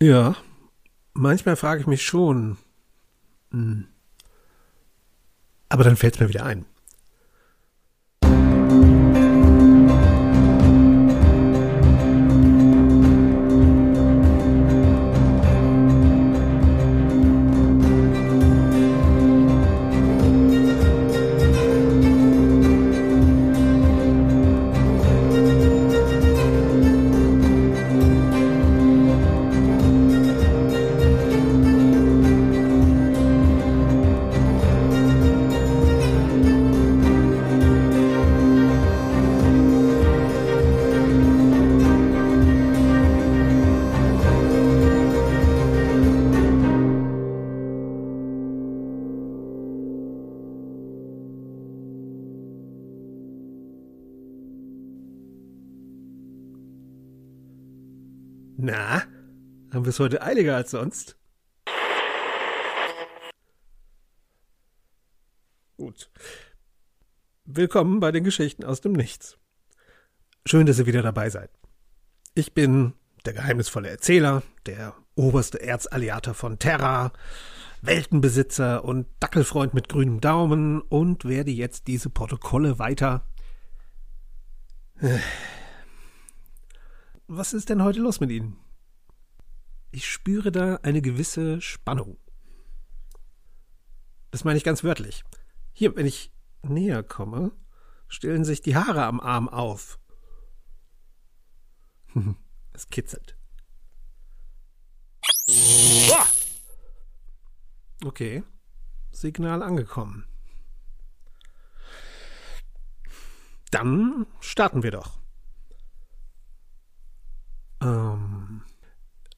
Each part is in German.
Ja, manchmal frage ich mich schon. Hm. Aber dann fällt es mir wieder ein. Es heute eiliger als sonst? Gut. Willkommen bei den Geschichten aus dem Nichts. Schön, dass ihr wieder dabei seid. Ich bin der geheimnisvolle Erzähler, der oberste Erzalliator von Terra, Weltenbesitzer und Dackelfreund mit grünem Daumen und werde jetzt diese Protokolle weiter. Was ist denn heute los mit Ihnen? Ich spüre da eine gewisse Spannung. Das meine ich ganz wörtlich. Hier, wenn ich näher komme, stellen sich die Haare am Arm auf. Es kitzelt. Okay. Signal angekommen. Dann starten wir doch. Ähm,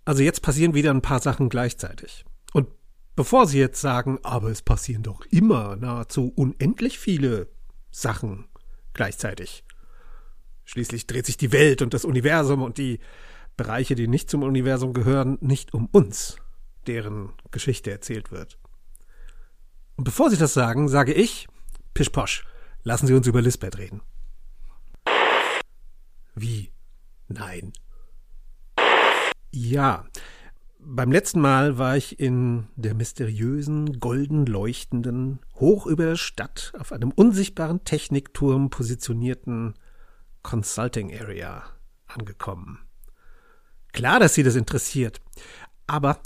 also jetzt passieren wieder ein paar Sachen gleichzeitig. Und bevor Sie jetzt sagen, aber es passieren doch immer nahezu unendlich viele Sachen gleichzeitig. Schließlich dreht sich die Welt und das Universum und die Bereiche, die nicht zum Universum gehören, nicht um uns, deren Geschichte erzählt wird. Und bevor Sie das sagen, sage ich, Pischposch, lassen Sie uns über Lisbeth reden. Wie? Nein. Ja, beim letzten Mal war ich in der mysteriösen, golden leuchtenden, hoch über der Stadt auf einem unsichtbaren Technikturm positionierten Consulting Area angekommen. Klar, dass Sie das interessiert, aber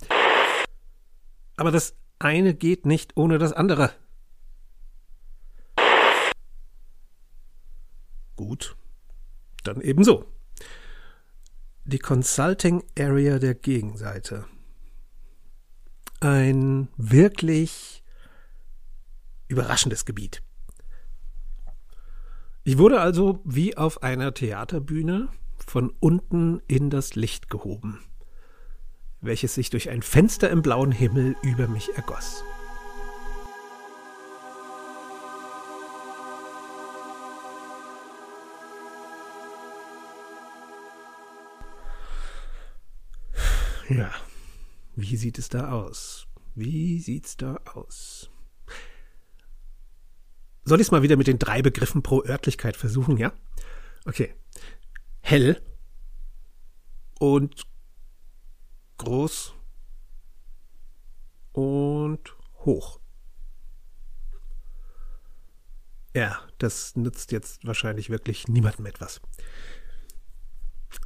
aber das eine geht nicht ohne das andere. Gut, dann ebenso die Consulting Area der Gegenseite. Ein wirklich überraschendes Gebiet. Ich wurde also wie auf einer Theaterbühne von unten in das Licht gehoben, welches sich durch ein Fenster im blauen Himmel über mich ergoss. Ja, wie sieht es da aus? Wie sieht's da aus? Soll ich es mal wieder mit den drei Begriffen pro Örtlichkeit versuchen, ja? Okay. Hell und groß und hoch. Ja, das nützt jetzt wahrscheinlich wirklich niemandem etwas.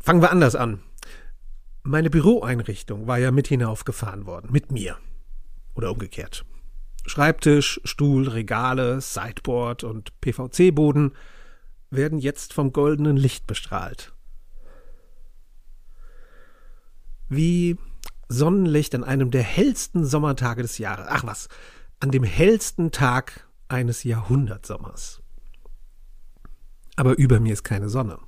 Fangen wir anders an. Meine Büroeinrichtung war ja mit hinaufgefahren worden, mit mir. Oder umgekehrt. Schreibtisch, Stuhl, Regale, Sideboard und PVC-Boden werden jetzt vom goldenen Licht bestrahlt. Wie Sonnenlicht an einem der hellsten Sommertage des Jahres. Ach was, an dem hellsten Tag eines Jahrhundertsommers. Aber über mir ist keine Sonne.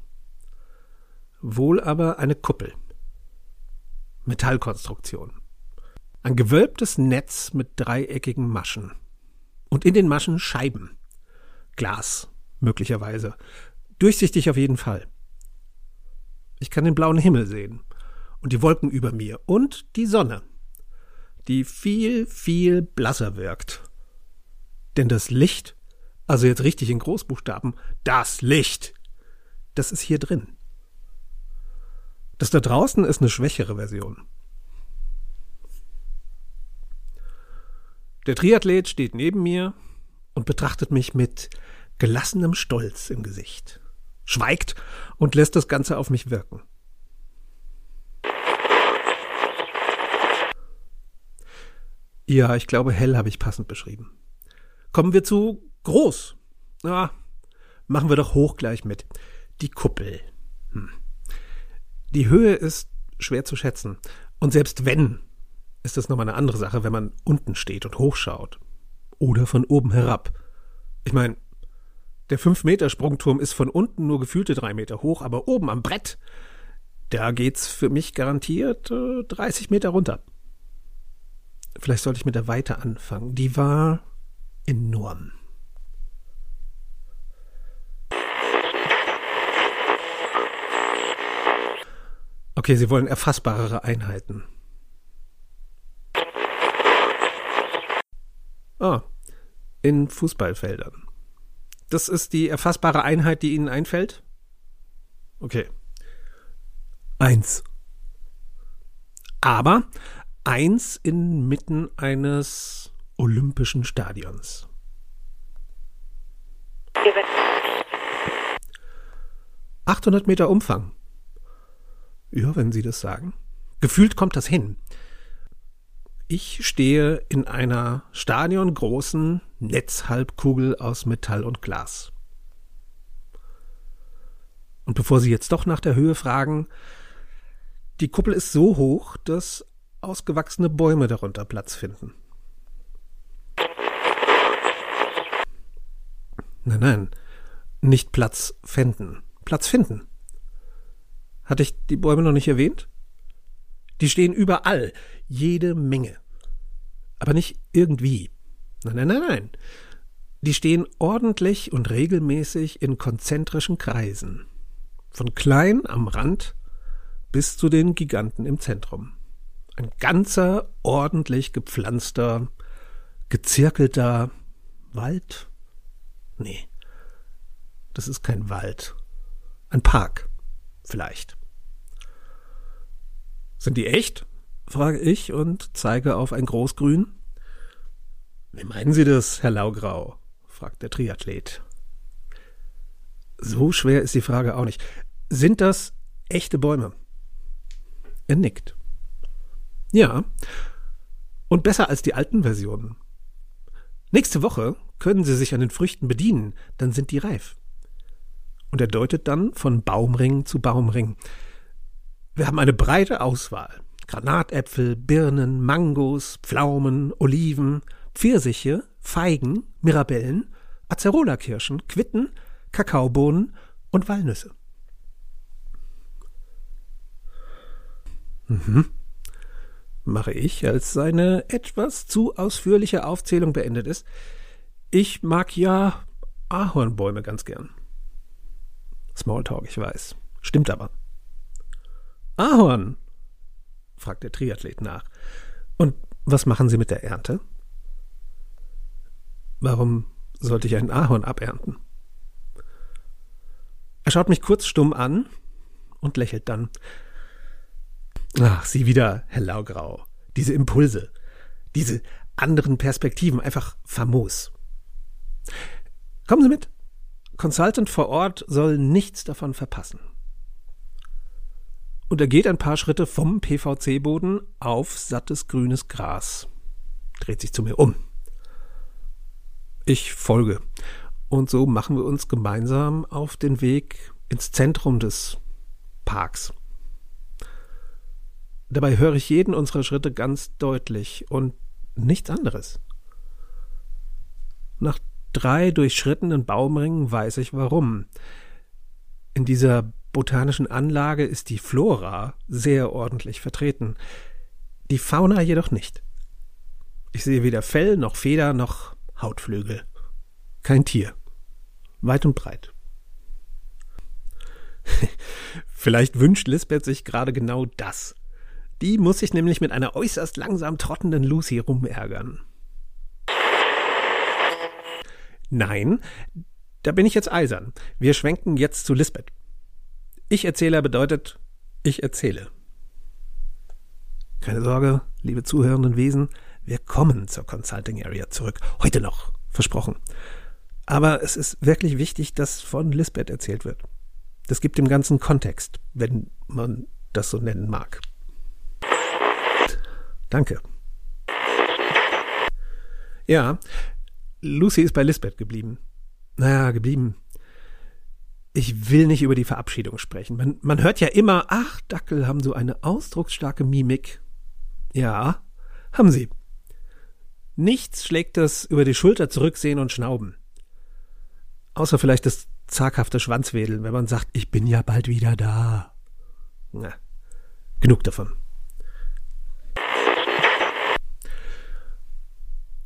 Wohl aber eine Kuppel. Metallkonstruktion. Ein gewölbtes Netz mit dreieckigen Maschen. Und in den Maschen Scheiben. Glas, möglicherweise. Durchsichtig auf jeden Fall. Ich kann den blauen Himmel sehen und die Wolken über mir und die Sonne, die viel, viel blasser wirkt. Denn das Licht, also jetzt richtig in Großbuchstaben, das Licht, das ist hier drin. Das da draußen ist eine schwächere Version. Der Triathlet steht neben mir und betrachtet mich mit gelassenem Stolz im Gesicht, schweigt und lässt das Ganze auf mich wirken. Ja, ich glaube, hell habe ich passend beschrieben. Kommen wir zu groß. Ja, machen wir doch hoch gleich mit. Die Kuppel. Hm. Die Höhe ist schwer zu schätzen. Und selbst wenn, ist das nochmal eine andere Sache, wenn man unten steht und hochschaut. Oder von oben herab. Ich meine, der 5-Meter-Sprungturm ist von unten nur gefühlte drei Meter hoch, aber oben am Brett, da geht's für mich garantiert äh, 30 Meter runter. Vielleicht sollte ich mit der Weite anfangen. Die war enorm. Okay, Sie wollen erfassbarere Einheiten. Ah, in Fußballfeldern. Das ist die erfassbare Einheit, die Ihnen einfällt? Okay. Eins. Aber eins inmitten eines olympischen Stadions. 800 Meter Umfang. Ja, wenn Sie das sagen. Gefühlt kommt das hin. Ich stehe in einer stadiongroßen Netzhalbkugel aus Metall und Glas. Und bevor Sie jetzt doch nach der Höhe fragen, die Kuppel ist so hoch, dass ausgewachsene Bäume darunter Platz finden. Nein, nein, nicht Platz fänden, Platz finden. Hatte ich die Bäume noch nicht erwähnt? Die stehen überall, jede Menge. Aber nicht irgendwie. Nein, nein, nein, nein. Die stehen ordentlich und regelmäßig in konzentrischen Kreisen. Von klein am Rand bis zu den Giganten im Zentrum. Ein ganzer, ordentlich gepflanzter, gezirkelter Wald? Nee. Das ist kein Wald. Ein Park. Vielleicht. Sind die echt? frage ich und zeige auf ein Großgrün. Wie meinen Sie das, Herr Laugrau? fragt der Triathlet. So schwer ist die Frage auch nicht. Sind das echte Bäume? Er nickt. Ja. Und besser als die alten Versionen. Nächste Woche können Sie sich an den Früchten bedienen, dann sind die reif. Und er deutet dann von Baumring zu Baumring. Wir haben eine breite Auswahl. Granatäpfel, Birnen, Mangos, Pflaumen, Oliven, Pfirsiche, Feigen, Mirabellen, Acerola-Kirschen, Quitten, Kakaobohnen und Walnüsse. Mhm mache ich, als seine etwas zu ausführliche Aufzählung beendet ist. Ich mag ja Ahornbäume ganz gern. Smalltalk, ich weiß. Stimmt aber. Ahorn? fragt der Triathlet nach. Und was machen Sie mit der Ernte? Warum sollte ich ein Ahorn abernten? Er schaut mich kurz stumm an und lächelt dann. Ach, Sie wieder, Herr Laugrau. Diese Impulse, diese anderen Perspektiven, einfach famos. Kommen Sie mit. Consultant vor Ort soll nichts davon verpassen. Und er geht ein paar Schritte vom PVC-Boden auf sattes grünes Gras, dreht sich zu mir um. Ich folge. Und so machen wir uns gemeinsam auf den Weg ins Zentrum des Parks. Dabei höre ich jeden unserer Schritte ganz deutlich und nichts anderes. Nach drei durchschrittenen Baumringen weiß ich warum. In dieser botanischen Anlage ist die Flora sehr ordentlich vertreten, die Fauna jedoch nicht. Ich sehe weder Fell noch Feder noch Hautflügel. Kein Tier. Weit und breit. Vielleicht wünscht Lisbeth sich gerade genau das Die muss sich nämlich mit einer äußerst langsam trottenden Lucy rumärgern. Nein, da bin ich jetzt eisern. Wir schwenken jetzt zu Lisbeth. Ich-Erzähler bedeutet, ich erzähle. Keine Sorge, liebe zuhörenden Wesen, wir kommen zur Consulting Area zurück. Heute noch, versprochen. Aber es ist wirklich wichtig, dass von Lisbeth erzählt wird. Das gibt dem ganzen Kontext, wenn man das so nennen mag. Danke. Ja, Lucy ist bei Lisbeth geblieben. Naja, geblieben. Ich will nicht über die Verabschiedung sprechen. Man, man hört ja immer, ach, Dackel haben so eine ausdrucksstarke Mimik. Ja, haben sie. Nichts schlägt das über die Schulter zurücksehen und schnauben. Außer vielleicht das zaghafte Schwanzwedeln, wenn man sagt, ich bin ja bald wieder da. Na, genug davon.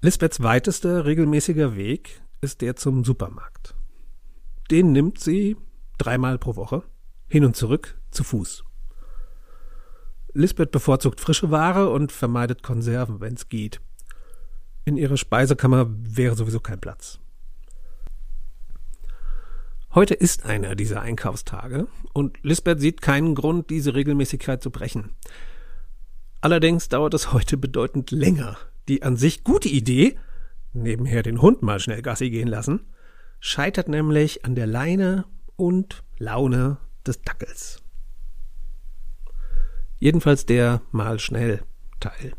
Lisbeths weitester regelmäßiger Weg ist der zum Supermarkt. Den nimmt sie dreimal pro Woche, hin und zurück, zu Fuß. Lisbeth bevorzugt frische Ware und vermeidet Konserven, wenn es geht. In ihrer Speisekammer wäre sowieso kein Platz. Heute ist einer dieser Einkaufstage und Lisbeth sieht keinen Grund, diese Regelmäßigkeit zu brechen. Allerdings dauert es heute bedeutend länger, die an sich gute Idee, nebenher den Hund mal schnell Gassi gehen lassen, scheitert nämlich an der Leine und Laune des Dackels. Jedenfalls der mal schnell Teil.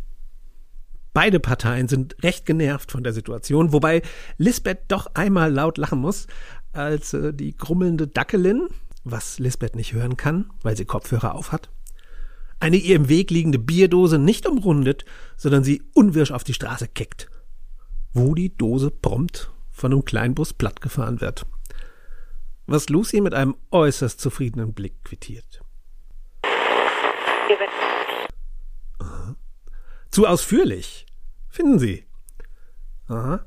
Beide Parteien sind recht genervt von der Situation, wobei Lisbeth doch einmal laut lachen muss, als äh, die grummelnde Dackelin, was Lisbeth nicht hören kann, weil sie Kopfhörer aufhat, eine ihr im Weg liegende Bierdose nicht umrundet, sondern sie unwirsch auf die Straße kickt, wo die Dose prompt von einem Kleinbus plattgefahren wird. Was Lucy mit einem äußerst zufriedenen Blick quittiert. Aha. Zu ausführlich, finden Sie. Aha.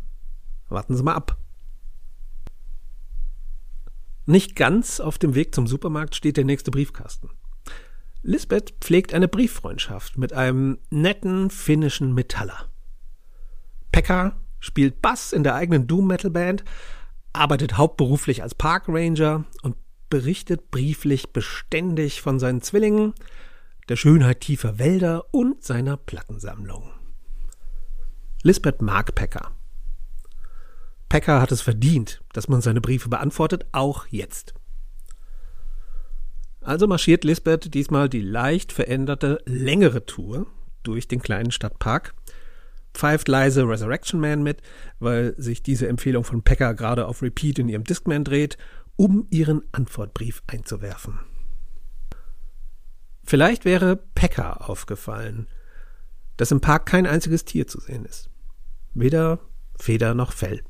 Warten Sie mal ab. Nicht ganz auf dem Weg zum Supermarkt steht der nächste Briefkasten. Lisbeth pflegt eine Brieffreundschaft mit einem netten finnischen Metaller. Pekka spielt Bass in der eigenen Doom-Metal-Band, arbeitet hauptberuflich als Parkranger und berichtet brieflich beständig von seinen Zwillingen, der Schönheit tiefer Wälder und seiner Plattensammlung. Lisbeth mag Pekka. Pekka hat es verdient, dass man seine Briefe beantwortet, auch jetzt. Also marschiert Lisbeth diesmal die leicht veränderte, längere Tour durch den kleinen Stadtpark, pfeift leise Resurrection Man mit, weil sich diese Empfehlung von Pekka gerade auf Repeat in ihrem Discman dreht, um ihren Antwortbrief einzuwerfen. Vielleicht wäre Pekka aufgefallen, dass im Park kein einziges Tier zu sehen ist. Weder Feder noch Fell.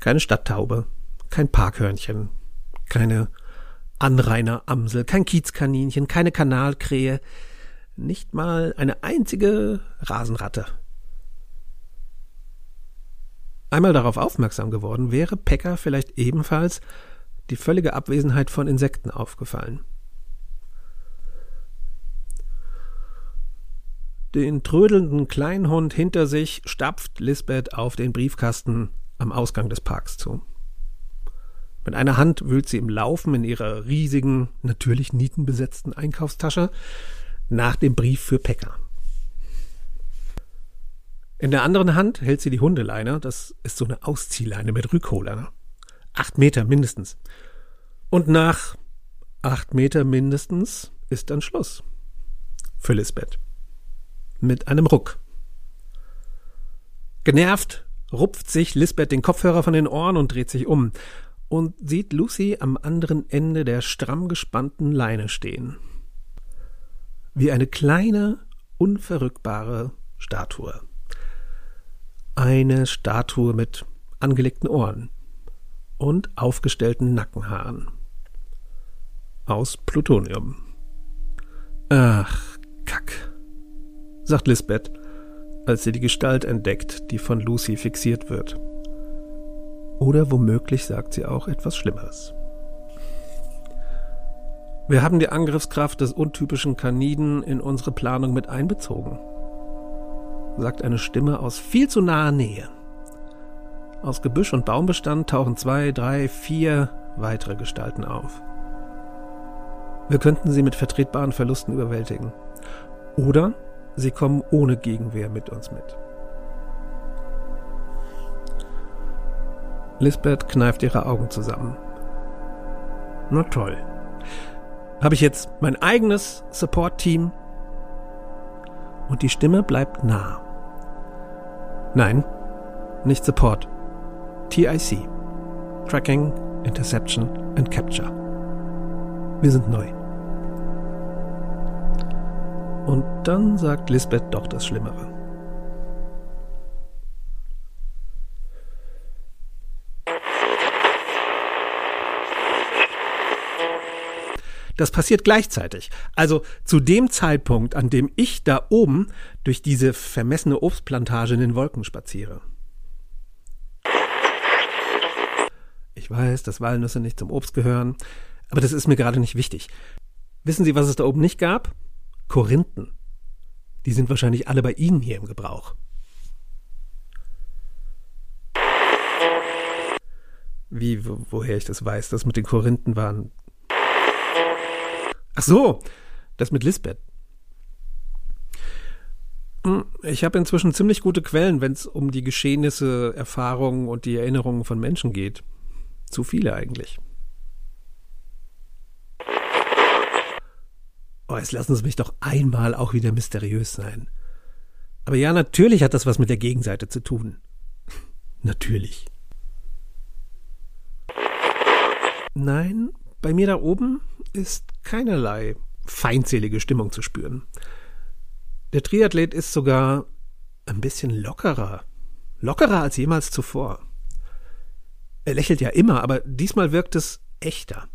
Keine Stadttaube, kein Parkhörnchen, keine Anraineramsel, kein Kiezkaninchen, keine Kanalkrähe, nicht mal eine einzige Rasenratte. Einmal darauf aufmerksam geworden, wäre Pekka vielleicht ebenfalls die völlige Abwesenheit von Insekten aufgefallen. Den trödelnden Kleinhund hinter sich stapft Lisbeth auf den Briefkasten am Ausgang des Parks zu. Mit einer Hand wühlt sie im Laufen in ihrer riesigen, natürlich nietenbesetzten Einkaufstasche nach dem Brief für Pekka. In der anderen Hand hält sie die Hundeleine, das ist so eine Ausziehleine mit Rückholer. Acht Meter mindestens. Und nach acht Meter mindestens ist dann Schluss. Für Lisbeth. Mit einem Ruck. Genervt rupft sich Lisbeth den Kopfhörer von den Ohren und dreht sich um und sieht Lucy am anderen Ende der stramm gespannten Leine stehen. Wie eine kleine, unverrückbare Statue. Eine Statue mit angelegten Ohren und aufgestellten Nackenhaaren. Aus Plutonium. Ach, Kack, sagt Lisbeth, als sie die Gestalt entdeckt, die von Lucy fixiert wird. Oder womöglich sagt sie auch etwas Schlimmeres. Wir haben die Angriffskraft des untypischen Kaniden in unsere Planung mit einbezogen, sagt eine Stimme aus viel zu naher Nähe. Aus Gebüsch und Baumbestand tauchen zwei, drei, vier weitere Gestalten auf. Wir könnten sie mit vertretbaren Verlusten überwältigen. Oder sie kommen ohne Gegenwehr mit uns mit. Lisbeth kneift ihre Augen zusammen. Na toll. Habe ich jetzt mein eigenes Support-Team? Und die Stimme bleibt nah. Nein, nicht Support. TIC. Tracking, Interception and Capture. Wir sind neu. Und dann sagt Lisbeth doch das Schlimmere. Das passiert gleichzeitig. Also zu dem Zeitpunkt, an dem ich da oben durch diese vermessene Obstplantage in den Wolken spaziere. Ich weiß, dass Walnüsse nicht zum Obst gehören, aber das ist mir gerade nicht wichtig. Wissen Sie, was es da oben nicht gab? Korinthen. Die sind wahrscheinlich alle bei Ihnen hier im Gebrauch. Wie, wo, woher ich das weiß, das mit den Korinthen waren Ach so, das mit Lisbeth. Hm, ich habe inzwischen ziemlich gute Quellen, wenn es um die Geschehnisse, Erfahrungen und die Erinnerungen von Menschen geht. Zu viele eigentlich. Oh, jetzt lassen Sie mich doch einmal auch wieder mysteriös sein. Aber ja, natürlich hat das was mit der Gegenseite zu tun. natürlich. Nein, bei mir da oben ist keinerlei feindselige Stimmung zu spüren. Der Triathlet ist sogar ein bisschen lockerer. Lockerer als jemals zuvor. Er lächelt ja immer, aber diesmal wirkt es echter.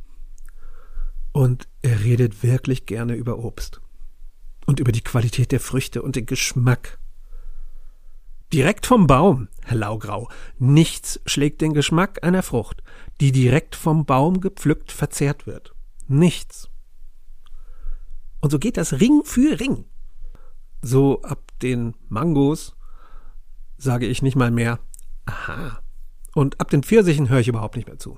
Und er redet wirklich gerne über Obst. Und über die Qualität der Früchte und den Geschmack. Direkt vom Baum, Herr Laugrau. Nichts schlägt den Geschmack einer Frucht, die direkt vom Baum gepflückt verzehrt wird. Nichts. Und so geht das Ring für Ring. So ab den Mangos sage ich nicht mal mehr, aha. Und ab den Pfirsichen höre ich überhaupt nicht mehr zu.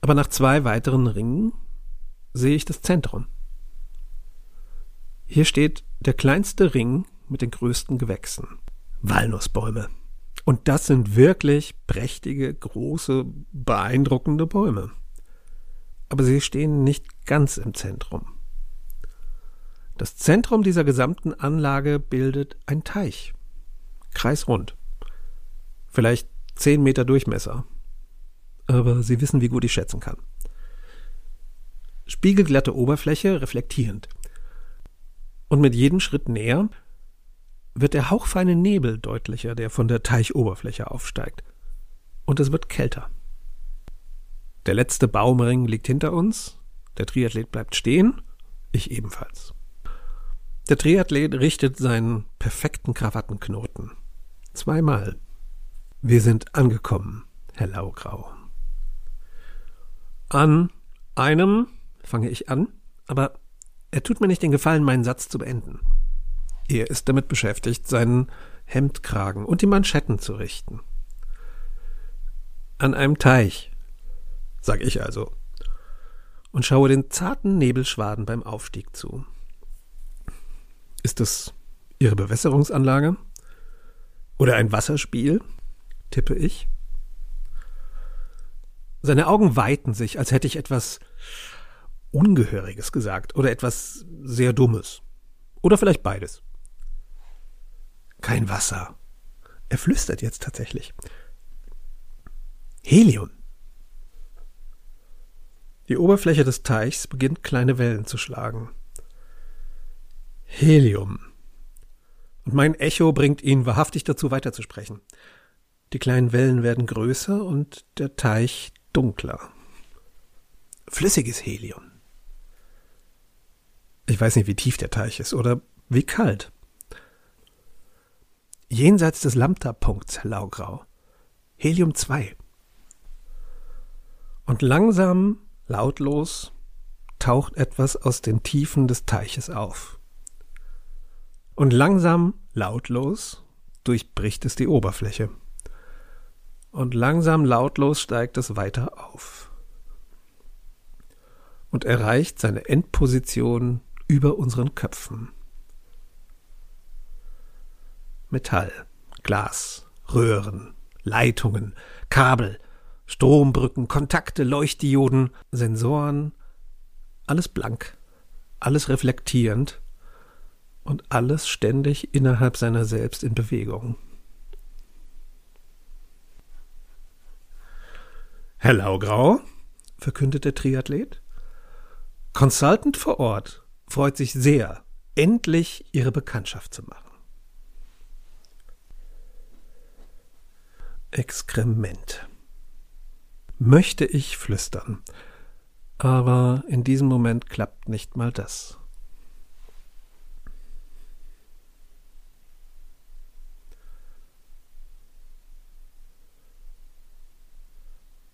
Aber nach zwei weiteren Ringen sehe ich das Zentrum. Hier steht der kleinste Ring mit den größten Gewächsen. Walnussbäume. Und das sind wirklich prächtige, große, beeindruckende Bäume. Aber sie stehen nicht ganz im Zentrum. Das Zentrum dieser gesamten Anlage bildet ein Teich. Kreisrund. Vielleicht zehn Meter Durchmesser. Aber Sie wissen, wie gut ich schätzen kann. Spiegelglatte Oberfläche, reflektierend. Und mit jedem Schritt näher wird der hauchfeine Nebel deutlicher, der von der Teichoberfläche aufsteigt. Und es wird kälter. Der letzte Baumring liegt hinter uns, der Triathlet bleibt stehen, ich ebenfalls. Der Triathlet richtet seinen perfekten Krawattenknoten. Zweimal. Wir sind angekommen, Herr Laugrau. An einem fange ich an, aber er tut mir nicht den Gefallen, meinen Satz zu beenden. Er ist damit beschäftigt, seinen Hemdkragen und die Manschetten zu richten. An einem Teich, sag ich also, und schaue den zarten Nebelschwaden beim Aufstieg zu. Ist es Ihre Bewässerungsanlage? Oder ein Wasserspiel? tippe ich. Seine Augen weiten sich, als hätte ich etwas Ungehöriges gesagt oder etwas sehr Dummes. Oder vielleicht beides. Kein Wasser. Er flüstert jetzt tatsächlich. Helium. Die Oberfläche des Teichs beginnt kleine Wellen zu schlagen. Helium. Und mein Echo bringt ihn wahrhaftig dazu, weiterzusprechen. Die kleinen Wellen werden größer und der Teich dunkler. Flüssiges Helium. Ich weiß nicht, wie tief der Teich ist oder wie kalt. Jenseits des Lambda-Punkts, Laugrau. Helium 2. Und langsam, lautlos, taucht etwas aus den Tiefen des Teiches auf. Und langsam, lautlos, durchbricht es die Oberfläche. Und langsam, lautlos steigt es weiter auf. Und erreicht seine Endposition über unseren Köpfen. Metall, Glas, Röhren, Leitungen, Kabel, Strombrücken, Kontakte, Leuchtdioden, Sensoren, alles blank, alles reflektierend und alles ständig innerhalb seiner selbst in Bewegung. Herr Laugrau, verkündet der Triathlet, Consultant vor Ort freut sich sehr, endlich Ihre Bekanntschaft zu machen. Exkrement. Möchte ich flüstern. Aber in diesem Moment klappt nicht mal das.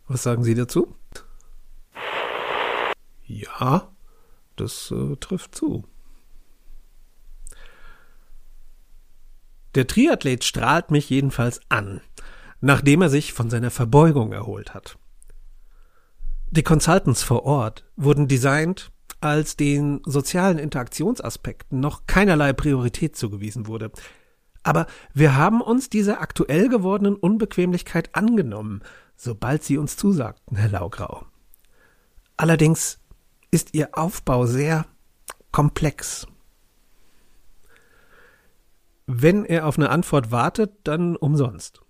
Was sagen Sie dazu? Ja, das äh, trifft zu. Der Triathlet strahlt mich jedenfalls an nachdem er sich von seiner Verbeugung erholt hat. Die Consultants vor Ort wurden designt, als den sozialen Interaktionsaspekten noch keinerlei Priorität zugewiesen wurde. Aber wir haben uns dieser aktuell gewordenen Unbequemlichkeit angenommen, sobald sie uns zusagten, Herr Laugrau. Allerdings ist Ihr Aufbau sehr komplex. Wenn er auf eine Antwort wartet, dann umsonst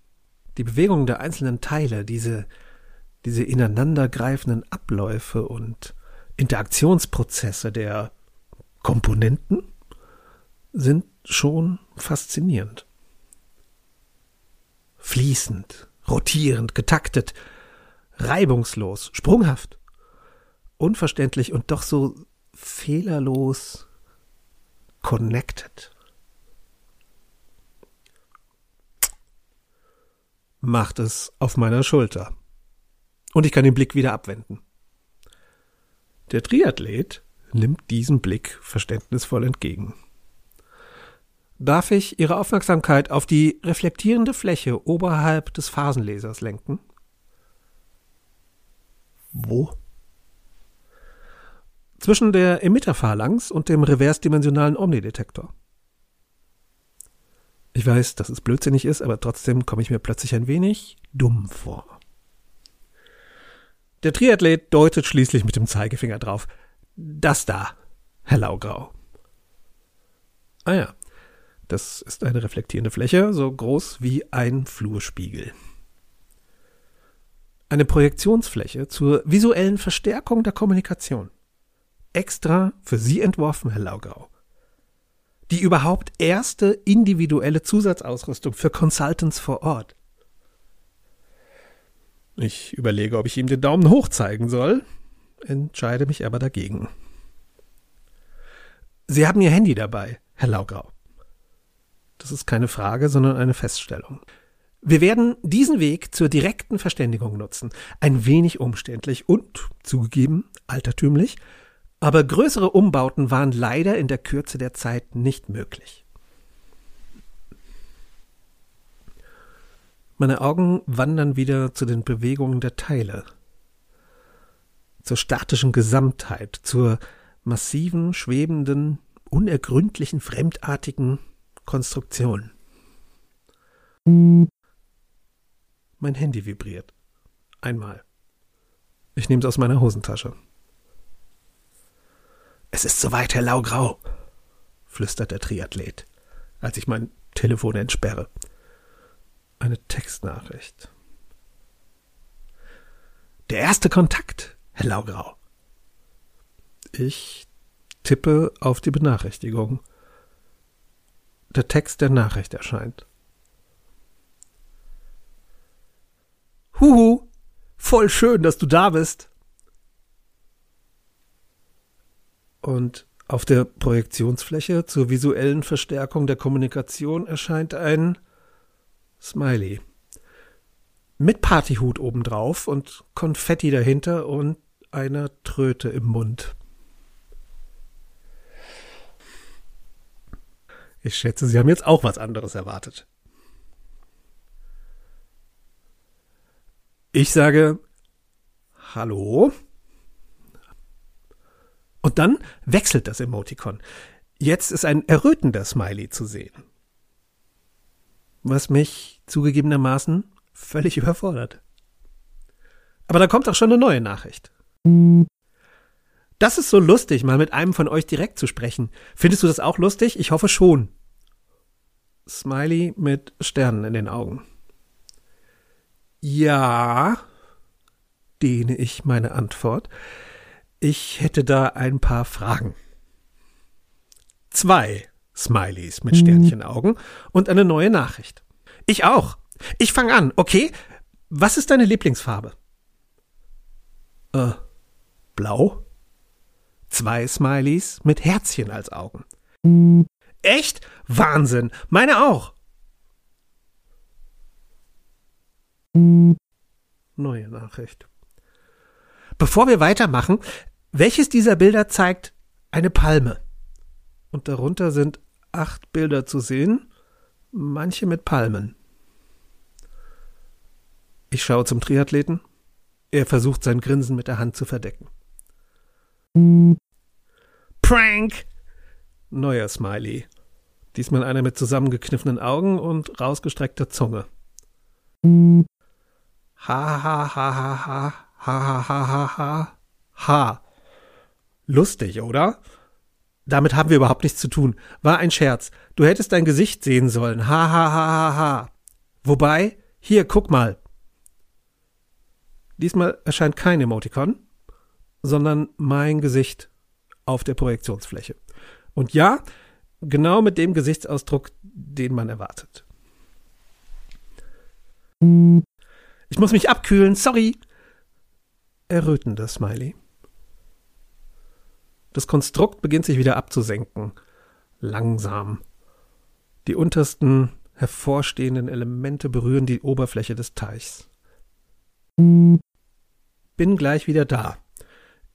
die Bewegung der einzelnen Teile, diese, diese ineinandergreifenden Abläufe und Interaktionsprozesse der Komponenten sind schon faszinierend. Fließend, rotierend, getaktet, reibungslos, sprunghaft, unverständlich und doch so fehlerlos connected. macht es auf meiner Schulter. Und ich kann den Blick wieder abwenden. Der Triathlet nimmt diesen Blick verständnisvoll entgegen. Darf ich Ihre Aufmerksamkeit auf die reflektierende Fläche oberhalb des Phasenlesers lenken? Wo? Zwischen der Emitterphalanx und dem reversdimensionalen Omnidetektor. Ich weiß, dass es blödsinnig ist, aber trotzdem komme ich mir plötzlich ein wenig dumm vor. Der Triathlet deutet schließlich mit dem Zeigefinger drauf. Das da, Herr Laugrau. Ah ja, das ist eine reflektierende Fläche, so groß wie ein Flurspiegel. Eine Projektionsfläche zur visuellen Verstärkung der Kommunikation. Extra für Sie entworfen, Herr Laugrau die überhaupt erste individuelle Zusatzausrüstung für Consultants vor Ort. Ich überlege, ob ich ihm den Daumen hoch zeigen soll, entscheide mich aber dagegen. Sie haben Ihr Handy dabei, Herr Laugrau. Das ist keine Frage, sondern eine Feststellung. Wir werden diesen Weg zur direkten Verständigung nutzen. Ein wenig umständlich und, zugegeben, altertümlich, aber größere Umbauten waren leider in der Kürze der Zeit nicht möglich. Meine Augen wandern wieder zu den Bewegungen der Teile, zur statischen Gesamtheit, zur massiven, schwebenden, unergründlichen, fremdartigen Konstruktion. Mein Handy vibriert. Einmal. Ich nehme es aus meiner Hosentasche. Es ist soweit, Herr Laugrau, flüstert der Triathlet, als ich mein Telefon entsperre. Eine Textnachricht. Der erste Kontakt, Herr Laugrau. Ich tippe auf die Benachrichtigung. Der Text der Nachricht erscheint. Huhu, voll schön, dass du da bist. Und auf der Projektionsfläche zur visuellen Verstärkung der Kommunikation erscheint ein Smiley. Mit Partyhut obendrauf und Konfetti dahinter und einer Tröte im Mund. Ich schätze, Sie haben jetzt auch was anderes erwartet. Ich sage Hallo. Und dann wechselt das Emoticon. Jetzt ist ein errötender Smiley zu sehen. Was mich zugegebenermaßen völlig überfordert. Aber da kommt auch schon eine neue Nachricht. Das ist so lustig, mal mit einem von euch direkt zu sprechen. Findest du das auch lustig? Ich hoffe schon. Smiley mit Sternen in den Augen. Ja, dehne ich meine Antwort. Ich hätte da ein paar Fragen. Zwei Smileys mit Sternchenaugen und eine neue Nachricht. Ich auch. Ich fange an, okay? Was ist deine Lieblingsfarbe? Äh, blau? Zwei Smileys mit Herzchen als Augen. Echt? Wahnsinn. Meine auch. Neue Nachricht. Bevor wir weitermachen, welches dieser Bilder zeigt eine Palme? Und darunter sind acht Bilder zu sehen, manche mit Palmen. Ich schaue zum Triathleten. Er versucht sein Grinsen mit der Hand zu verdecken. Prank! Neuer Smiley. Diesmal einer mit zusammengekniffenen Augen und rausgestreckter Zunge. Ha ha ha ha ha ha ha ha ha ha ha. Lustig, oder? Damit haben wir überhaupt nichts zu tun. War ein Scherz. Du hättest dein Gesicht sehen sollen. Ha ha ha ha ha. Wobei, hier, guck mal. Diesmal erscheint kein Emoticon, sondern mein Gesicht auf der Projektionsfläche. Und ja, genau mit dem Gesichtsausdruck, den man erwartet. Ich muss mich abkühlen, sorry. Errötender Smiley. Das Konstrukt beginnt sich wieder abzusenken. Langsam. Die untersten hervorstehenden Elemente berühren die Oberfläche des Teichs. Bin gleich wieder da.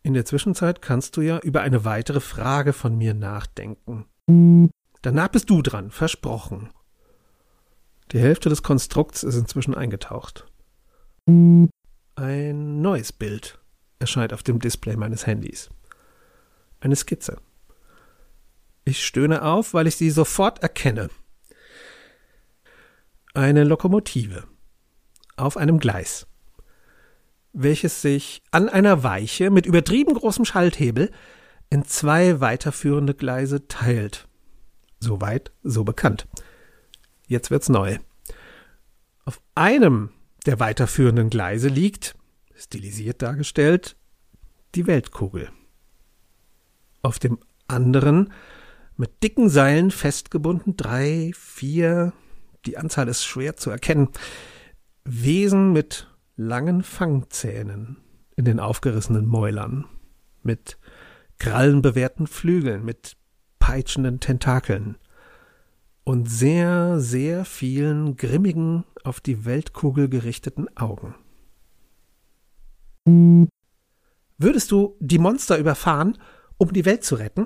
In der Zwischenzeit kannst du ja über eine weitere Frage von mir nachdenken. Danach bist du dran, versprochen. Die Hälfte des Konstrukts ist inzwischen eingetaucht. Ein neues Bild erscheint auf dem Display meines Handys eine Skizze. Ich stöhne auf, weil ich sie sofort erkenne. Eine Lokomotive auf einem Gleis, welches sich an einer Weiche mit übertrieben großem Schalthebel in zwei weiterführende Gleise teilt. Soweit, so bekannt. Jetzt wird's neu. Auf einem der weiterführenden Gleise liegt, stilisiert dargestellt, die Weltkugel. Auf dem anderen mit dicken Seilen festgebunden, drei, vier, die Anzahl ist schwer zu erkennen, Wesen mit langen Fangzähnen in den aufgerissenen Mäulern, mit krallenbewehrten Flügeln, mit peitschenden Tentakeln und sehr, sehr vielen grimmigen, auf die Weltkugel gerichteten Augen. Würdest du die Monster überfahren um die Welt zu retten?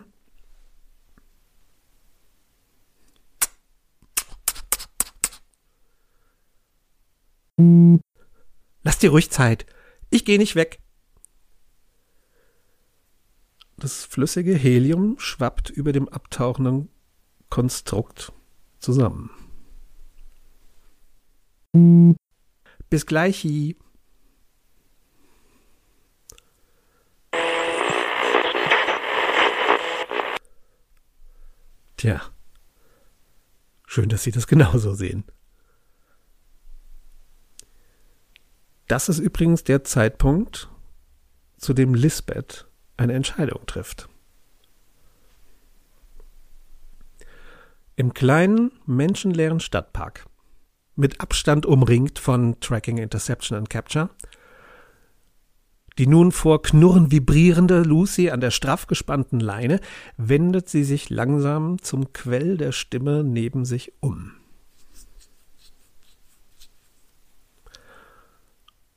Lass dir ruhig Zeit. Ich gehe nicht weg. Das flüssige Helium schwappt über dem abtauchenden Konstrukt zusammen. Bis gleich. Tja. Schön, dass Sie das genauso sehen. Das ist übrigens der Zeitpunkt, zu dem Lisbeth eine Entscheidung trifft. Im kleinen, menschenleeren Stadtpark, mit Abstand umringt von Tracking, Interception und Capture, die nun vor Knurren vibrierende Lucy an der straff gespannten Leine wendet sie sich langsam zum Quell der Stimme neben sich um.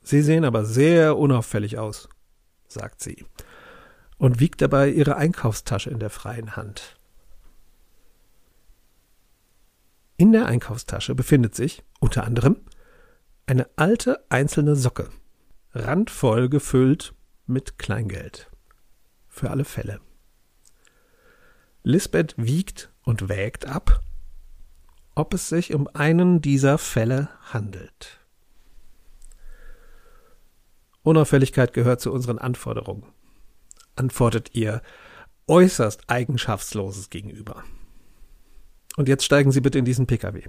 Sie sehen aber sehr unauffällig aus, sagt sie und wiegt dabei ihre Einkaufstasche in der freien Hand. In der Einkaufstasche befindet sich unter anderem eine alte einzelne Socke, randvoll gefüllt mit Kleingeld. Für alle Fälle. Lisbeth wiegt und wägt ab, ob es sich um einen dieser Fälle handelt. Unauffälligkeit gehört zu unseren Anforderungen, antwortet ihr äußerst Eigenschaftsloses gegenüber. Und jetzt steigen Sie bitte in diesen Pkw.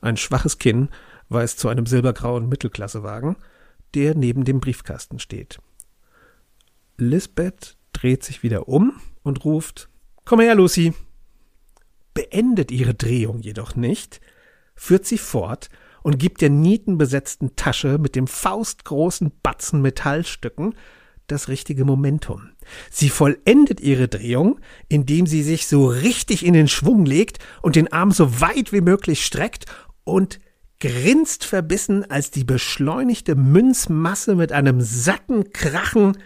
Ein schwaches Kinn weist zu einem silbergrauen Mittelklassewagen, der neben dem Briefkasten steht. Lisbeth dreht sich wieder um und ruft Komm her, Lucy. Beendet ihre Drehung jedoch nicht, führt sie fort und gibt der nietenbesetzten Tasche mit dem faustgroßen Batzen Metallstücken das richtige Momentum. Sie vollendet ihre Drehung, indem sie sich so richtig in den Schwung legt und den Arm so weit wie möglich streckt und grinst verbissen, als die beschleunigte Münzmasse mit einem satten Krachen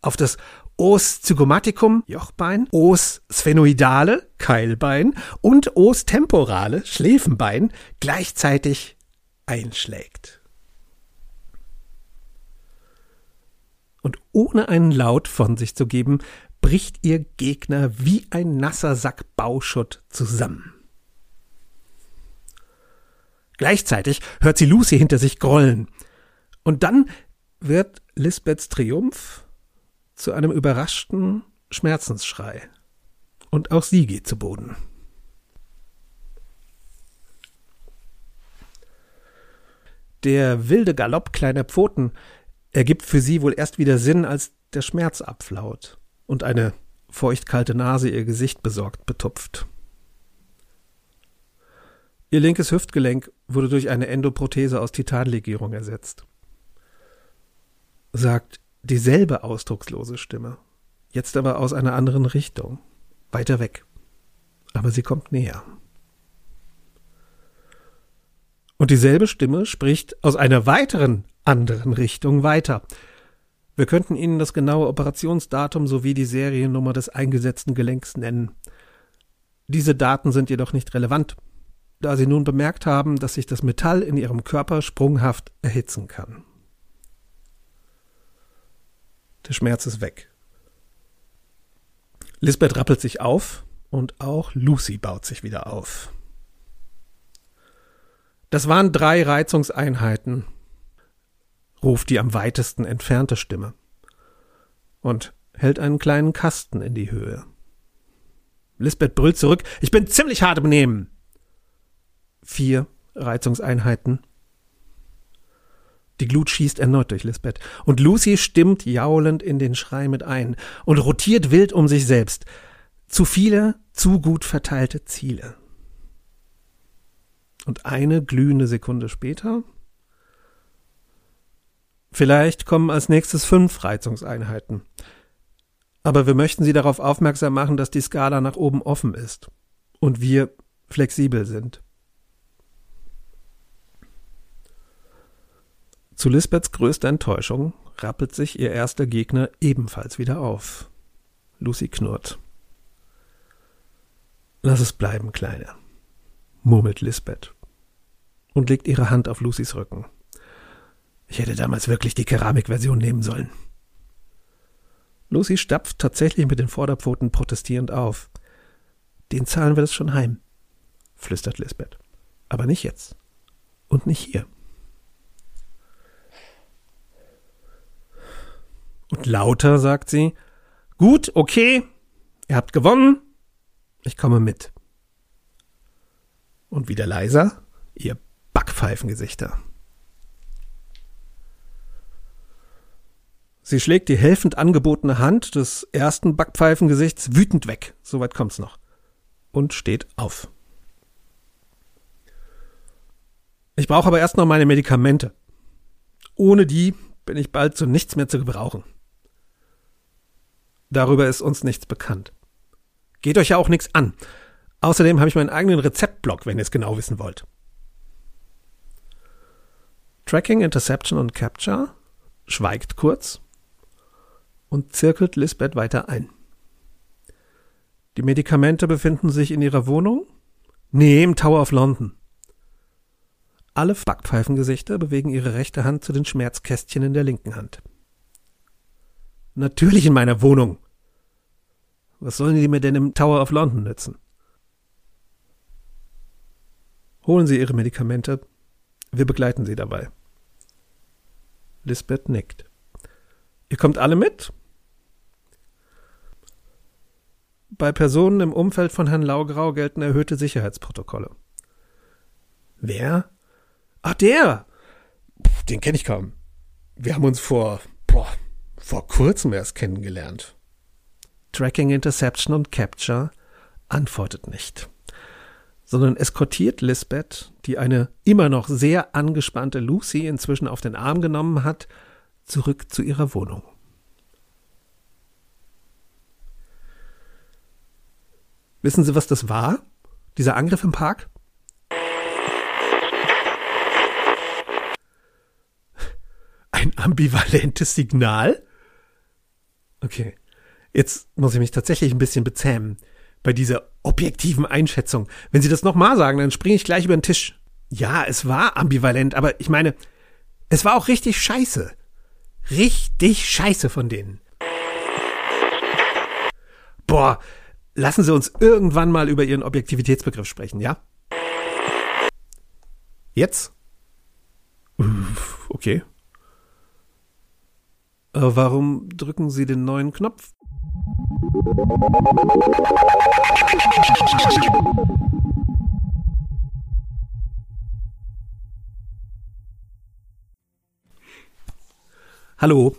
auf das Os zygomaticum, Jochbein, Os sphenoidale, Keilbein und Os temporale, Schläfenbein gleichzeitig einschlägt. Und ohne einen Laut von sich zu geben, bricht ihr Gegner wie ein nasser Sack Bauschutt zusammen. Gleichzeitig hört sie Lucy hinter sich grollen. Und dann wird Lisbeths Triumph zu einem überraschten Schmerzensschrei. Und auch sie geht zu Boden. Der wilde Galopp kleiner Pfoten ergibt für sie wohl erst wieder Sinn, als der Schmerz abflaut und eine feuchtkalte Nase ihr Gesicht besorgt betupft. Ihr linkes Hüftgelenk wurde durch eine Endoprothese aus Titanlegierung ersetzt. Sagt dieselbe ausdruckslose Stimme, jetzt aber aus einer anderen Richtung, weiter weg. Aber sie kommt näher. Und dieselbe Stimme spricht aus einer weiteren anderen Richtung weiter. Wir könnten Ihnen das genaue Operationsdatum sowie die Seriennummer des eingesetzten Gelenks nennen. Diese Daten sind jedoch nicht relevant, da Sie nun bemerkt haben, dass sich das Metall in Ihrem Körper sprunghaft erhitzen kann. Der Schmerz ist weg. Lisbeth rappelt sich auf und auch Lucy baut sich wieder auf. Das waren drei Reizungseinheiten, ruft die am weitesten entfernte Stimme und hält einen kleinen Kasten in die Höhe. Lisbeth brüllt zurück, ich bin ziemlich hart im Nehmen. Vier Reizungseinheiten. Die Glut schießt erneut durch Lisbeth, und Lucy stimmt jaulend in den Schrei mit ein und rotiert wild um sich selbst. Zu viele, zu gut verteilte Ziele. Und eine glühende Sekunde später Vielleicht kommen als nächstes fünf Reizungseinheiten. Aber wir möchten Sie darauf aufmerksam machen, dass die Skala nach oben offen ist und wir flexibel sind. Zu Lisbeths größter Enttäuschung rappelt sich ihr erster Gegner ebenfalls wieder auf. Lucy knurrt. Lass es bleiben, Kleine, murmelt Lisbeth und legt ihre Hand auf Lucys Rücken. Ich hätte damals wirklich die Keramikversion nehmen sollen. Lucy stapft tatsächlich mit den Vorderpfoten protestierend auf. Den zahlen wir das schon heim, flüstert Lisbeth. Aber nicht jetzt. Und nicht hier. Und lauter sagt sie, gut, okay, ihr habt gewonnen, ich komme mit. Und wieder leiser, ihr Backpfeifengesichter. Sie schlägt die helfend angebotene Hand des ersten Backpfeifengesichts wütend weg, soweit kommt's noch, und steht auf. Ich brauche aber erst noch meine Medikamente. Ohne die bin ich bald zu nichts mehr zu gebrauchen. Darüber ist uns nichts bekannt. Geht euch ja auch nichts an. Außerdem habe ich meinen eigenen Rezeptblock, wenn ihr es genau wissen wollt. Tracking, Interception und Capture schweigt kurz und zirkelt Lisbeth weiter ein. Die Medikamente befinden sich in ihrer Wohnung? Nee, im Tower of London. Alle Backpfeifengesichter bewegen ihre rechte Hand zu den Schmerzkästchen in der linken Hand. Natürlich in meiner Wohnung. Was sollen die mir denn im Tower of London nützen? Holen Sie Ihre Medikamente. Wir begleiten Sie dabei. Lisbeth nickt. Ihr kommt alle mit? Bei Personen im Umfeld von Herrn Laugrau gelten erhöhte Sicherheitsprotokolle. Wer? Ach, der! Den kenne ich kaum. Wir haben uns vor, boah, vor kurzem erst kennengelernt. Tracking, Interception und Capture antwortet nicht, sondern eskortiert Lisbeth, die eine immer noch sehr angespannte Lucy inzwischen auf den Arm genommen hat, zurück zu ihrer Wohnung. Wissen Sie, was das war? Dieser Angriff im Park? Ein ambivalentes Signal? Okay. Jetzt muss ich mich tatsächlich ein bisschen bezähmen bei dieser objektiven Einschätzung. Wenn Sie das nochmal sagen, dann springe ich gleich über den Tisch. Ja, es war ambivalent, aber ich meine, es war auch richtig scheiße. Richtig scheiße von denen. Boah, lassen Sie uns irgendwann mal über Ihren Objektivitätsbegriff sprechen, ja? Jetzt? Okay. Äh, warum drücken Sie den neuen Knopf? Hallo,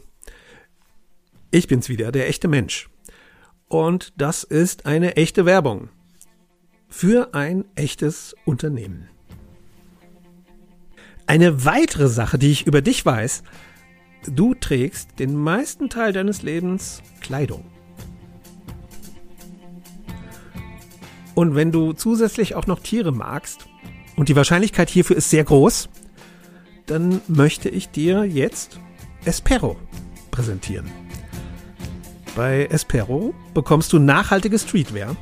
ich bin's wieder, der echte Mensch. Und das ist eine echte Werbung für ein echtes Unternehmen. Eine weitere Sache, die ich über dich weiß, du trägst den meisten Teil deines Lebens Kleidung. Und wenn du zusätzlich auch noch Tiere magst, und die Wahrscheinlichkeit hierfür ist sehr groß, dann möchte ich dir jetzt Espero präsentieren. Bei Espero bekommst du nachhaltige Streetwear,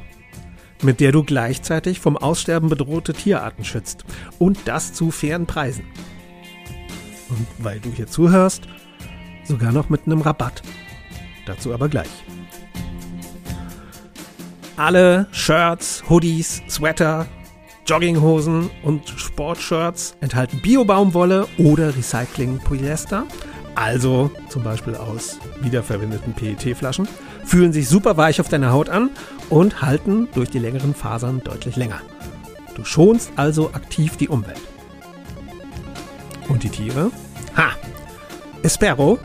mit der du gleichzeitig vom Aussterben bedrohte Tierarten schützt und das zu fairen Preisen. Und weil du hier zuhörst, sogar noch mit einem Rabatt. Dazu aber gleich. Alle Shirts, Hoodies, Sweater, Jogginghosen und Sportshirts enthalten Biobaumwolle oder Recycling-Polyester also zum Beispiel aus wiederverwendeten PET-Flaschen, fühlen sich super weich auf deiner Haut an und halten durch die längeren Fasern deutlich länger. Du schonst also aktiv die Umwelt. Und die Tiere? Ha! Espero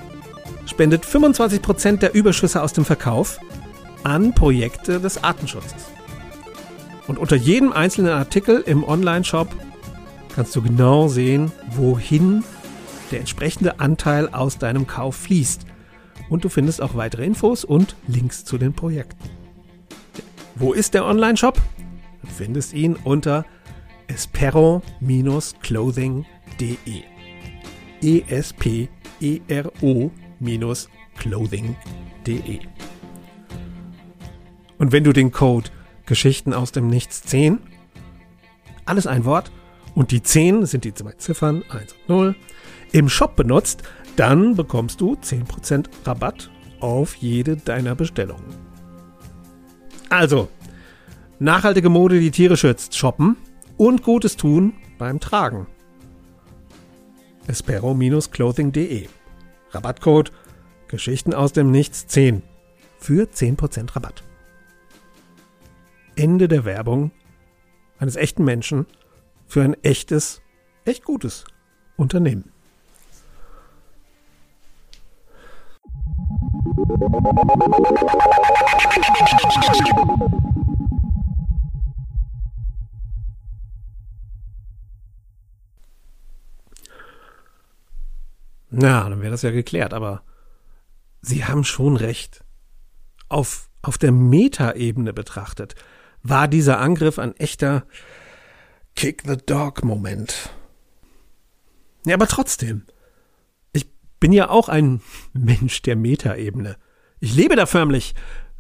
spendet 25% der Überschüsse aus dem Verkauf an Projekte des Artenschutzes. Und unter jedem einzelnen Artikel im Online-Shop kannst du genau sehen, wohin der entsprechende Anteil aus deinem Kauf fließt. Und du findest auch weitere Infos und Links zu den Projekten. Wo ist der Online-Shop? Du findest ihn unter espero-clothing.de. E-S-P-E-R-O-clothing.de. Und wenn du den Code Geschichten aus dem Nichts 10, alles ein Wort, und die 10 sind die zwei Ziffern 1 und 0, im Shop benutzt, dann bekommst du 10% Rabatt auf jede deiner Bestellungen. Also, nachhaltige Mode, die Tiere schützt, shoppen und Gutes tun beim Tragen. espero-clothing.de Rabattcode Geschichten aus dem Nichts 10 für 10% Rabatt. Ende der Werbung eines echten Menschen für ein echtes, echt gutes Unternehmen. Na, dann wäre das ja geklärt, aber Sie haben schon recht. Auf, auf der Metaebene betrachtet war dieser Angriff ein echter Kick the Dog Moment. Ja, aber trotzdem. Ich bin ja auch ein Mensch der Metaebene. Ich lebe da förmlich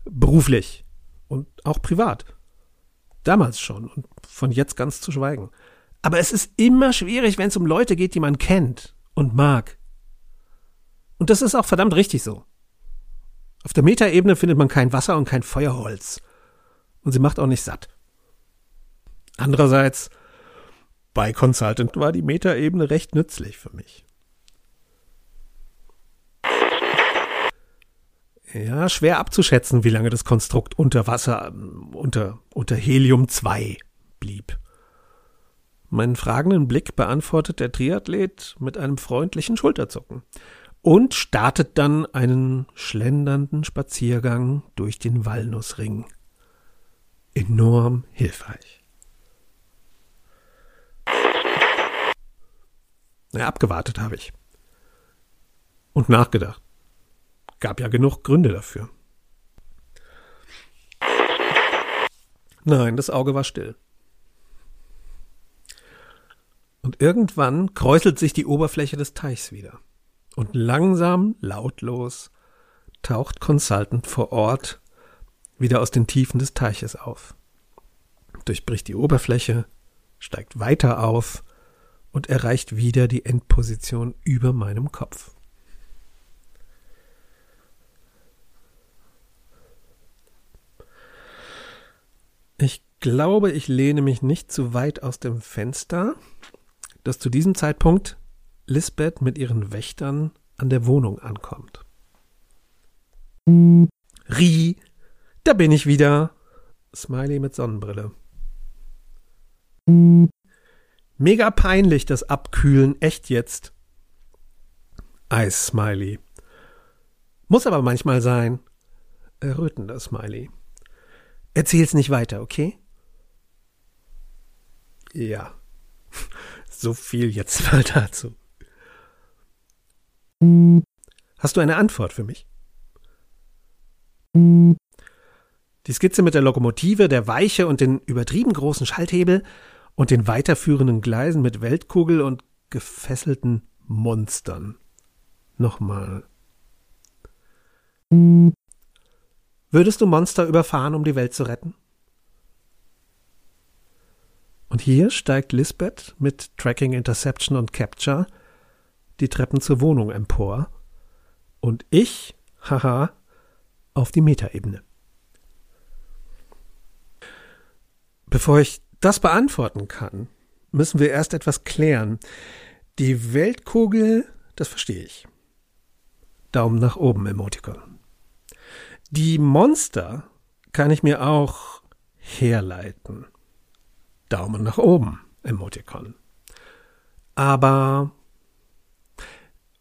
beruflich und auch privat. Damals schon und von jetzt ganz zu schweigen. Aber es ist immer schwierig, wenn es um Leute geht, die man kennt und mag. Und das ist auch verdammt richtig so. Auf der Metaebene findet man kein Wasser und kein Feuerholz. Und sie macht auch nicht satt. Andererseits, bei Consultant war die Metaebene recht nützlich für mich. Ja, schwer abzuschätzen, wie lange das Konstrukt unter Wasser, unter, unter Helium 2 blieb. Meinen fragenden Blick beantwortet der Triathlet mit einem freundlichen Schulterzucken und startet dann einen schlendernden Spaziergang durch den Walnussring. Enorm hilfreich. Na, abgewartet habe ich. Und nachgedacht. Gab ja genug Gründe dafür. Nein, das Auge war still. Und irgendwann kräuselt sich die Oberfläche des Teichs wieder. Und langsam, lautlos, taucht Consultant vor Ort wieder aus den Tiefen des Teiches auf, durchbricht die Oberfläche, steigt weiter auf und erreicht wieder die Endposition über meinem Kopf. Ich glaube, ich lehne mich nicht zu weit aus dem Fenster, dass zu diesem Zeitpunkt Lisbeth mit ihren Wächtern an der Wohnung ankommt. Rie, da bin ich wieder. Smiley mit Sonnenbrille. Mega peinlich, das Abkühlen, echt jetzt. Eis, Smiley. Muss aber manchmal sein. Errötender Smiley. Erzähl's nicht weiter, okay? Ja. So viel jetzt mal dazu. Hast du eine Antwort für mich? Die Skizze mit der Lokomotive, der Weiche und den übertrieben großen Schalthebel und den weiterführenden Gleisen mit Weltkugel und gefesselten Monstern. Nochmal. Würdest du Monster überfahren, um die Welt zu retten? Und hier steigt Lisbeth mit Tracking, Interception und Capture die Treppen zur Wohnung empor und ich, haha, auf die Metaebene. Bevor ich das beantworten kann, müssen wir erst etwas klären. Die Weltkugel, das verstehe ich. Daumen nach oben, Emoticon. Die Monster kann ich mir auch herleiten. Daumen nach oben, Emoticon. Aber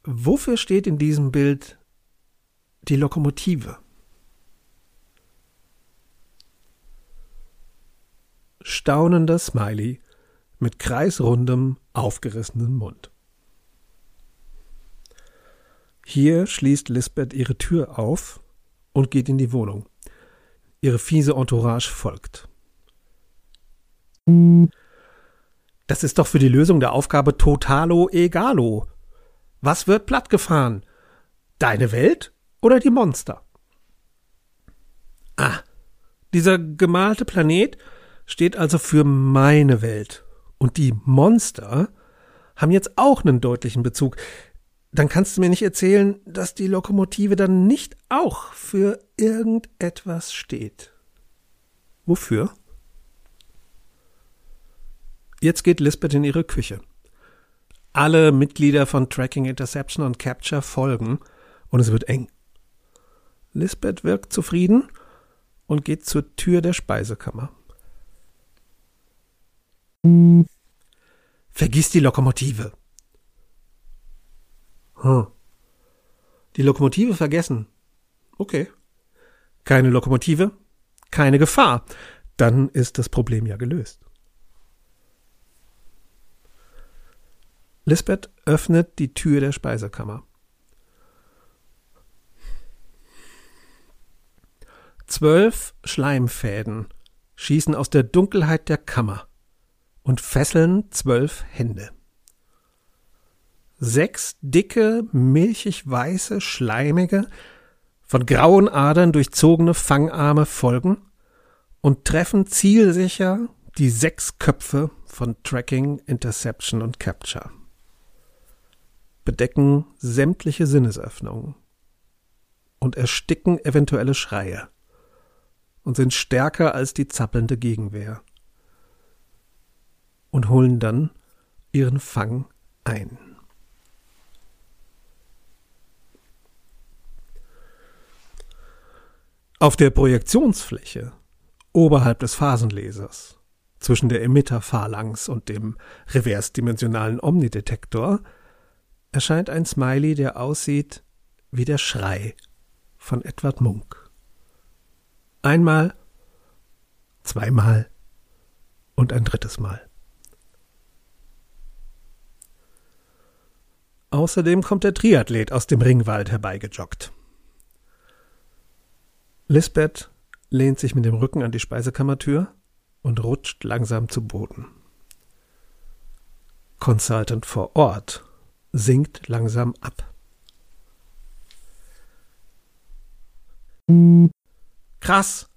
wofür steht in diesem Bild die Lokomotive? Staunender Smiley mit kreisrundem, aufgerissenem Mund. Hier schließt Lisbeth ihre Tür auf und geht in die Wohnung. Ihre fiese Entourage folgt. Das ist doch für die Lösung der Aufgabe totalo egalo. Was wird plattgefahren? Deine Welt oder die Monster? Ah, dieser gemalte Planet steht also für meine Welt. Und die Monster haben jetzt auch einen deutlichen Bezug dann kannst du mir nicht erzählen, dass die Lokomotive dann nicht auch für irgendetwas steht. Wofür? Jetzt geht Lisbeth in ihre Küche. Alle Mitglieder von Tracking, Interception und Capture folgen und es wird eng. Lisbeth wirkt zufrieden und geht zur Tür der Speisekammer. Vergiss die Lokomotive, hm. Die Lokomotive vergessen. Okay. Keine Lokomotive, keine Gefahr. Dann ist das Problem ja gelöst. Lisbeth öffnet die Tür der Speisekammer. Zwölf Schleimfäden schießen aus der Dunkelheit der Kammer und fesseln zwölf Hände. sechs dicke, milchig weiße, schleimige, von grauen Adern durchzogene Fangarme folgen und treffen zielsicher die sechs Köpfe von Tracking, Interception und Capture. Bedecken sämtliche Sinnesöffnungen und ersticken eventuelle Schreie und sind stärker als die zappelnde Gegenwehr und holen dann ihren Fang ein. Auf der Projektionsfläche oberhalb des Phasenlesers zwischen der Emitterphalanx und dem reversdimensionalen Omnidetektor erscheint ein Smiley, der aussieht wie der Schrei von Edward Munk. Einmal, zweimal und ein drittes Mal. Außerdem kommt der Triathlet aus dem Ringwald herbeigejoggt. Lisbeth lehnt sich mit dem Rücken an die Speisekammertür und rutscht langsam zu Boden. Consultant vor Ort sinkt langsam ab. Krass.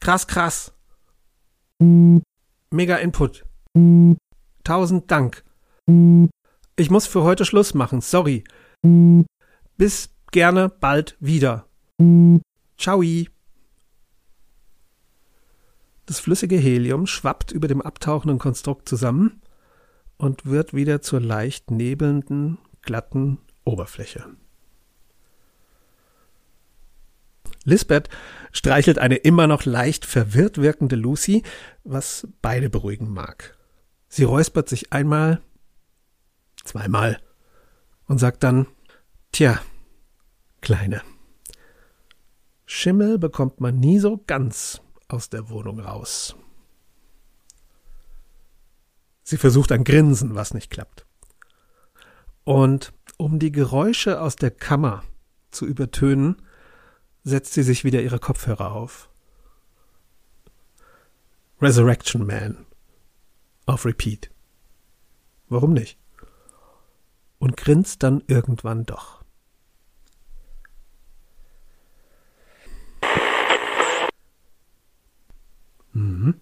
Krass, krass. Mega Input. Tausend Dank. Ich muss für heute Schluss machen, sorry. Bis gerne bald wieder. Ciao. Das flüssige Helium schwappt über dem abtauchenden Konstrukt zusammen und wird wieder zur leicht nebelnden, glatten Oberfläche. Lisbeth streichelt eine immer noch leicht verwirrt wirkende Lucy, was beide beruhigen mag. Sie räuspert sich einmal, zweimal und sagt dann, Tja, Kleine. Schimmel bekommt man nie so ganz aus der Wohnung raus. Sie versucht ein Grinsen, was nicht klappt. Und um die Geräusche aus der Kammer zu übertönen, setzt sie sich wieder ihre Kopfhörer auf. Resurrection Man. Auf Repeat. Warum nicht? Und grinst dann irgendwann doch. Mhm.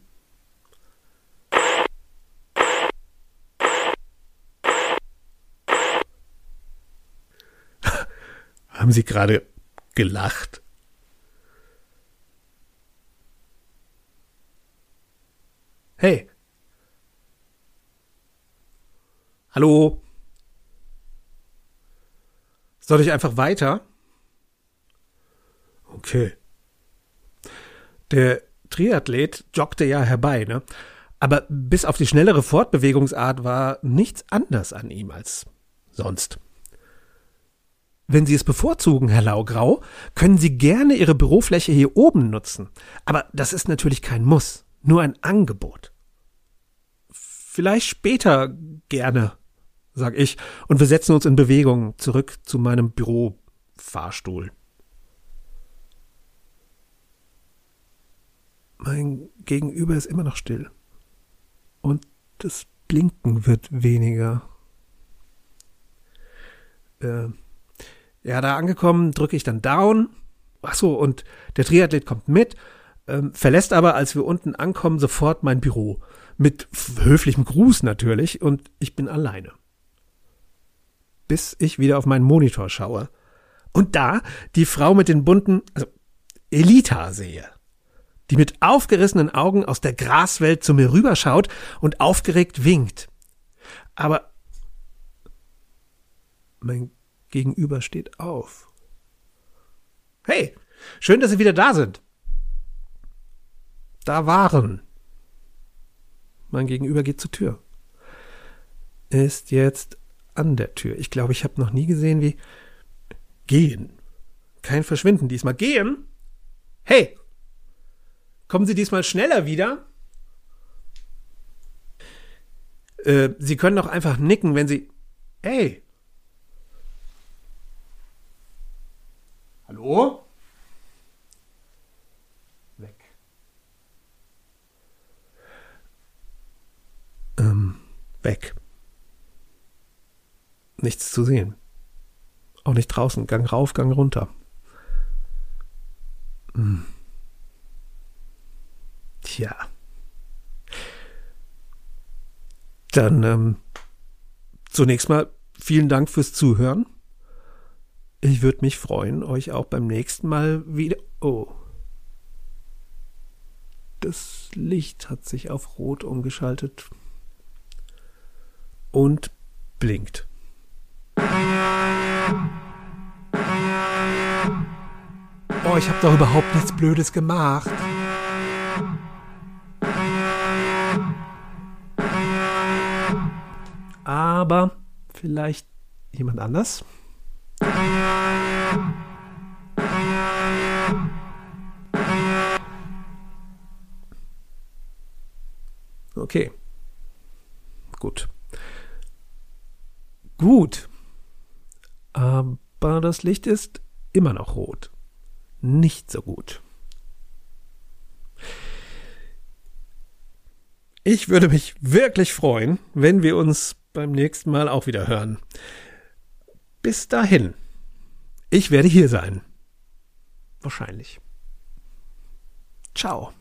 Haben Sie gerade gelacht? Hey. Hallo. Soll ich einfach weiter? Okay. Der Triathlet joggte ja herbei, ne? Aber bis auf die schnellere Fortbewegungsart war nichts anders an ihm als sonst. Wenn Sie es bevorzugen, Herr Laugrau, können Sie gerne Ihre Bürofläche hier oben nutzen. Aber das ist natürlich kein Muss, nur ein Angebot. Vielleicht später gerne, sag ich, und wir setzen uns in Bewegung zurück zu meinem Bürofahrstuhl. Mein Gegenüber ist immer noch still. Und das Blinken wird weniger. Äh, ja, da angekommen, drücke ich dann Down. Ach so, und der Triathlet kommt mit, ähm, verlässt aber, als wir unten ankommen, sofort mein Büro. Mit höflichem Gruß natürlich, und ich bin alleine. Bis ich wieder auf meinen Monitor schaue. Und da die Frau mit den bunten, also Elita sehe die mit aufgerissenen Augen aus der Graswelt zu mir rüberschaut und aufgeregt winkt. Aber mein Gegenüber steht auf. Hey, schön, dass Sie wieder da sind. Da waren. Mein Gegenüber geht zur Tür. Ist jetzt an der Tür. Ich glaube, ich habe noch nie gesehen, wie gehen. Kein Verschwinden diesmal. Gehen? Hey, Kommen Sie diesmal schneller wieder? Äh, Sie können doch einfach nicken, wenn Sie. Ey! Hallo? Weg. Ähm, weg. Nichts zu sehen. Auch nicht draußen. Gang rauf, Gang runter. Hm. Tja. Dann ähm, zunächst mal vielen Dank fürs Zuhören. Ich würde mich freuen, euch auch beim nächsten Mal wieder. Oh. Das Licht hat sich auf Rot umgeschaltet. Und blinkt. Oh, ich habe doch überhaupt nichts Blödes gemacht. Aber vielleicht jemand anders? Okay. Gut. Gut. Aber das Licht ist immer noch rot. Nicht so gut. Ich würde mich wirklich freuen, wenn wir uns beim nächsten Mal auch wieder hören. Bis dahin. Ich werde hier sein. Wahrscheinlich. Ciao.